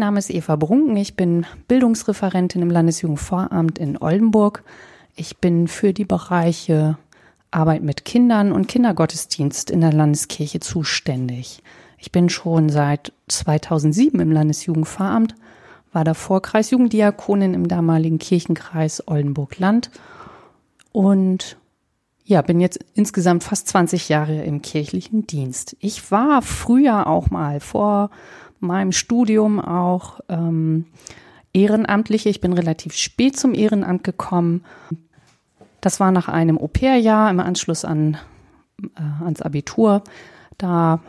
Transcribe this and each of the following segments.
Name ist Eva Brunken. Ich bin Bildungsreferentin im Landesjugendvoramt in Oldenburg. Ich bin für die Bereiche Arbeit mit Kindern und Kindergottesdienst in der Landeskirche zuständig. Ich bin schon seit 2007 im Landesjugendvoramt, war davor Kreisjugenddiakonin im damaligen Kirchenkreis Oldenburg-Land und ja, bin jetzt insgesamt fast 20 Jahre im kirchlichen Dienst. Ich war früher auch mal vor meinem Studium auch ähm, Ehrenamtliche. Ich bin relativ spät zum Ehrenamt gekommen. Das war nach einem Au-pair-Jahr im Anschluss an, äh, ans Abitur. Da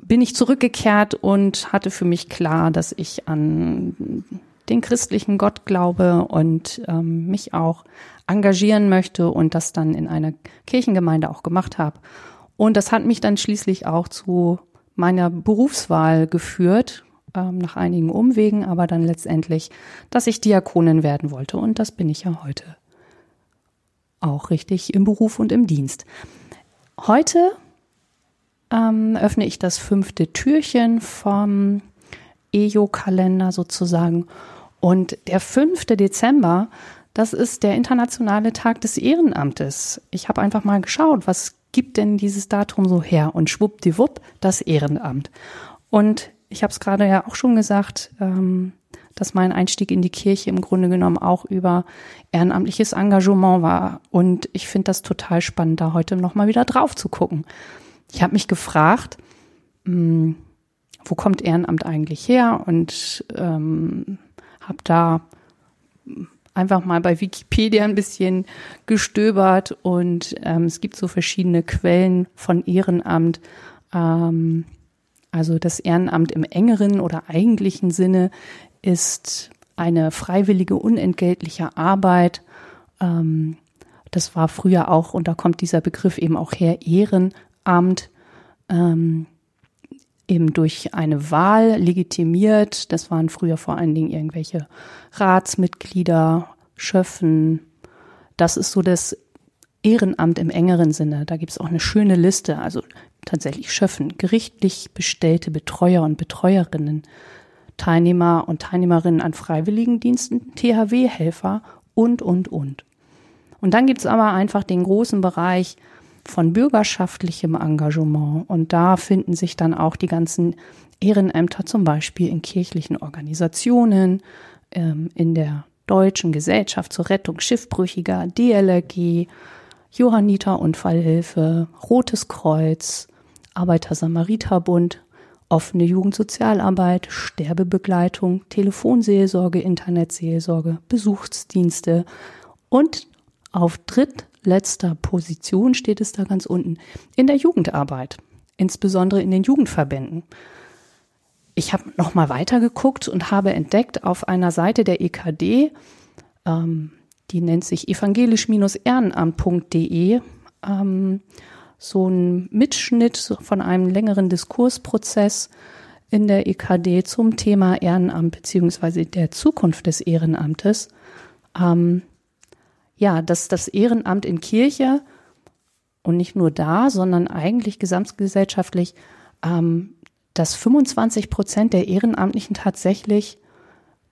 bin ich zurückgekehrt und hatte für mich klar, dass ich an den christlichen Gott glaube und ähm, mich auch engagieren möchte und das dann in einer Kirchengemeinde auch gemacht habe. Und das hat mich dann schließlich auch zu meiner Berufswahl geführt, ähm, nach einigen Umwegen, aber dann letztendlich, dass ich Diakonin werden wollte. Und das bin ich ja heute auch richtig im Beruf und im Dienst. Heute ähm, öffne ich das fünfte Türchen vom EJO-Kalender sozusagen. Und der 5. Dezember, das ist der internationale Tag des Ehrenamtes. Ich habe einfach mal geschaut, was gibt denn dieses Datum so her? Und schwuppdiwupp, das Ehrenamt. Und ich habe es gerade ja auch schon gesagt, ähm, dass mein Einstieg in die Kirche im Grunde genommen auch über ehrenamtliches Engagement war. Und ich finde das total spannend, da heute nochmal wieder drauf zu gucken. Ich habe mich gefragt, mh, hm, wo kommt Ehrenamt eigentlich her? Und ähm, habe da einfach mal bei Wikipedia ein bisschen gestöbert und ähm, es gibt so verschiedene Quellen von Ehrenamt. Ähm, also das Ehrenamt im engeren oder eigentlichen Sinne ist eine freiwillige, unentgeltliche Arbeit. Ähm, das war früher auch, und da kommt dieser Begriff eben auch her, Ehrenamt, ähm, eben durch eine Wahl legitimiert. Das waren früher vor allen Dingen irgendwelche Ratsmitglieder, Schöffen. Das ist so das Ehrenamt im engeren Sinne. Da gibt es auch eine schöne Liste. Also tatsächlich Schöffen, gerichtlich bestellte Betreuer und Betreuerinnen, Teilnehmer und Teilnehmerinnen an Freiwilligendiensten, THW-Helfer und, und, und. Und dann gibt es aber einfach den großen Bereich von bürgerschaftlichem Engagement. Und da finden sich dann auch die ganzen Ehrenämter, zum Beispiel in kirchlichen Organisationen, ähm, in der Deutschen Gesellschaft zur Rettung Schiffbrüchiger, DLRG, Johanniter Unfallhilfe, Rotes Kreuz, Arbeiter-Samariter-Bund, offene Jugendsozialarbeit, Sterbebegleitung, Telefonseelsorge, Internetseelsorge, Besuchsdienste und auf drittletzter Position steht es da ganz unten in der Jugendarbeit, insbesondere in den Jugendverbänden. Ich habe noch mal weiter geguckt und habe entdeckt auf einer Seite der EKD, ähm, die nennt sich evangelisch-ehrenamt.de, ähm, so ein Mitschnitt von einem längeren Diskursprozess in der EKD zum Thema Ehrenamt beziehungsweise der Zukunft des Ehrenamtes. Ähm, ja, dass das Ehrenamt in Kirche und nicht nur da, sondern eigentlich gesamtgesellschaftlich, ähm, dass 25 Prozent der Ehrenamtlichen tatsächlich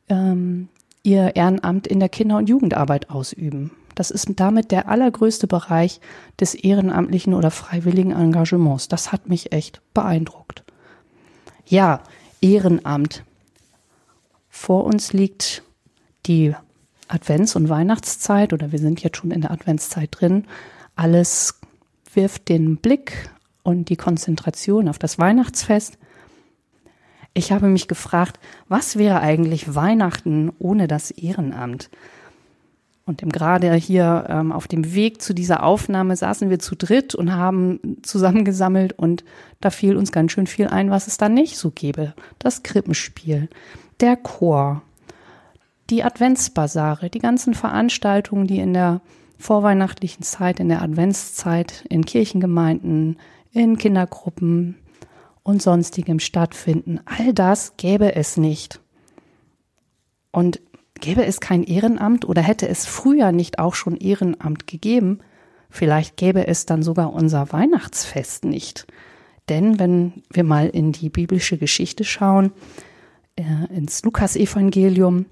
ähm, ihr Ehrenamt in der Kinder- und Jugendarbeit ausüben. Das ist damit der allergrößte Bereich des ehrenamtlichen oder freiwilligen Engagements. Das hat mich echt beeindruckt. Ja, Ehrenamt. Vor uns liegt die Advents- und Weihnachtszeit oder wir sind jetzt schon in der Adventszeit drin. Alles wirft den Blick und die Konzentration auf das Weihnachtsfest. Ich habe mich gefragt, was wäre eigentlich Weihnachten ohne das Ehrenamt? Und gerade hier ähm, auf dem Weg zu dieser Aufnahme saßen wir zu dritt und haben zusammengesammelt und da fiel uns ganz schön viel ein, was es da nicht so gäbe. Das Krippenspiel, der Chor, die Adventsbasare, die ganzen Veranstaltungen, die in der vorweihnachtlichen Zeit, in der Adventszeit, in Kirchengemeinden, in Kindergruppen und sonstigem stattfinden. All das gäbe es nicht. Und Gäbe es kein Ehrenamt oder hätte es früher nicht auch schon Ehrenamt gegeben, vielleicht gäbe es dann sogar unser Weihnachtsfest nicht. Denn wenn wir mal in die biblische Geschichte schauen, äh, ins Lukas-Evangelium,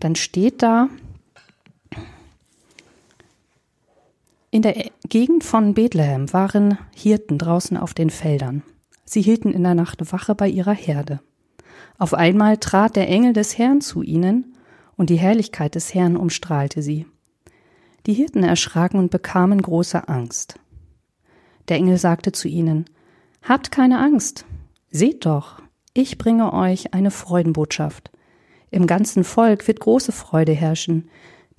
dann steht da, in der Gegend von Bethlehem waren Hirten draußen auf den Feldern. Sie hielten in der Nacht Wache bei ihrer Herde. Auf einmal trat der Engel des Herrn zu ihnen, und die Herrlichkeit des Herrn umstrahlte sie. Die Hirten erschraken und bekamen große Angst. Der Engel sagte zu ihnen, Habt keine Angst, seht doch, ich bringe euch eine Freudenbotschaft. Im ganzen Volk wird große Freude herrschen,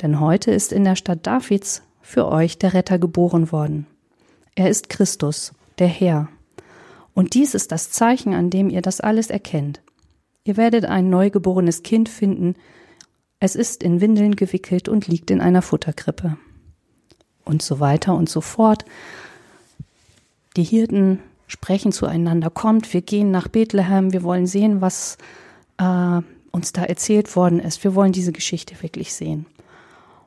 denn heute ist in der Stadt Davids für euch der Retter geboren worden. Er ist Christus, der Herr. Und dies ist das Zeichen, an dem ihr das alles erkennt. Ihr werdet ein neugeborenes Kind finden, es ist in Windeln gewickelt und liegt in einer Futterkrippe. Und so weiter und so fort. Die Hirten sprechen zueinander, kommt, wir gehen nach Bethlehem, wir wollen sehen, was äh, uns da erzählt worden ist, wir wollen diese Geschichte wirklich sehen.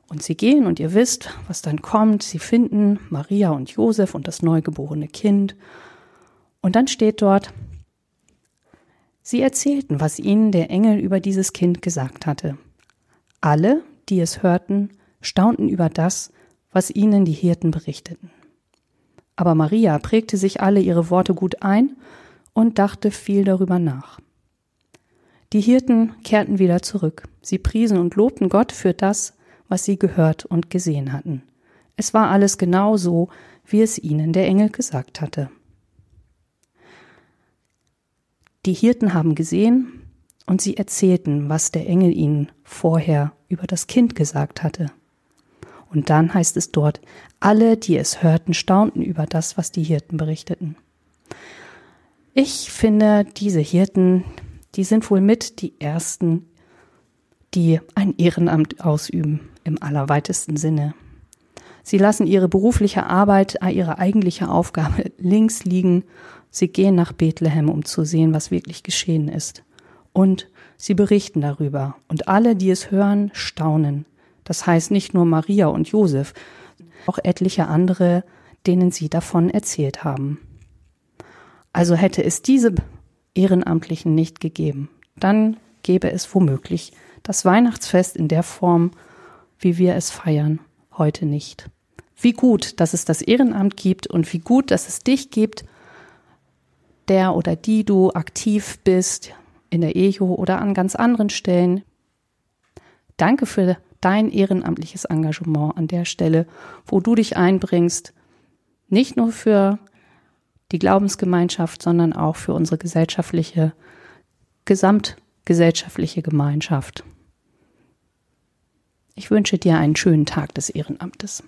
Und sie gehen und ihr wisst, was dann kommt, sie finden Maria und Josef und das neugeborene Kind. Und dann steht dort, sie erzählten, was ihnen der Engel über dieses Kind gesagt hatte. Alle, die es hörten, staunten über das, was ihnen die Hirten berichteten. Aber Maria prägte sich alle ihre Worte gut ein und dachte viel darüber nach. Die Hirten kehrten wieder zurück. Sie priesen und lobten Gott für das, was sie gehört und gesehen hatten. Es war alles genau so, wie es ihnen der Engel gesagt hatte. Die Hirten haben gesehen und sie erzählten, was der Engel ihnen vorher über das Kind gesagt hatte. Und dann heißt es dort, alle, die es hörten, staunten über das, was die Hirten berichteten. Ich finde, diese Hirten, die sind wohl mit die ersten, die ein Ehrenamt ausüben, im allerweitesten Sinne. Sie lassen ihre berufliche Arbeit, ihre eigentliche Aufgabe links liegen. Sie gehen nach Bethlehem, um zu sehen, was wirklich geschehen ist. Und sie berichten darüber. Und alle, die es hören, staunen. Das heißt nicht nur Maria und Josef, auch etliche andere, denen sie davon erzählt haben. Also hätte es diese Ehrenamtlichen nicht gegeben, dann gäbe es womöglich das Weihnachtsfest in der Form, wie wir es feiern, heute nicht. Wie gut, dass es das Ehrenamt gibt und wie gut, dass es dich gibt, der oder die du aktiv bist in der EJO oder an ganz anderen Stellen. Danke für dein ehrenamtliches Engagement an der Stelle, wo du dich einbringst, nicht nur für die Glaubensgemeinschaft, sondern auch für unsere gesellschaftliche, gesamtgesellschaftliche Gemeinschaft. Ich wünsche dir einen schönen Tag des Ehrenamtes.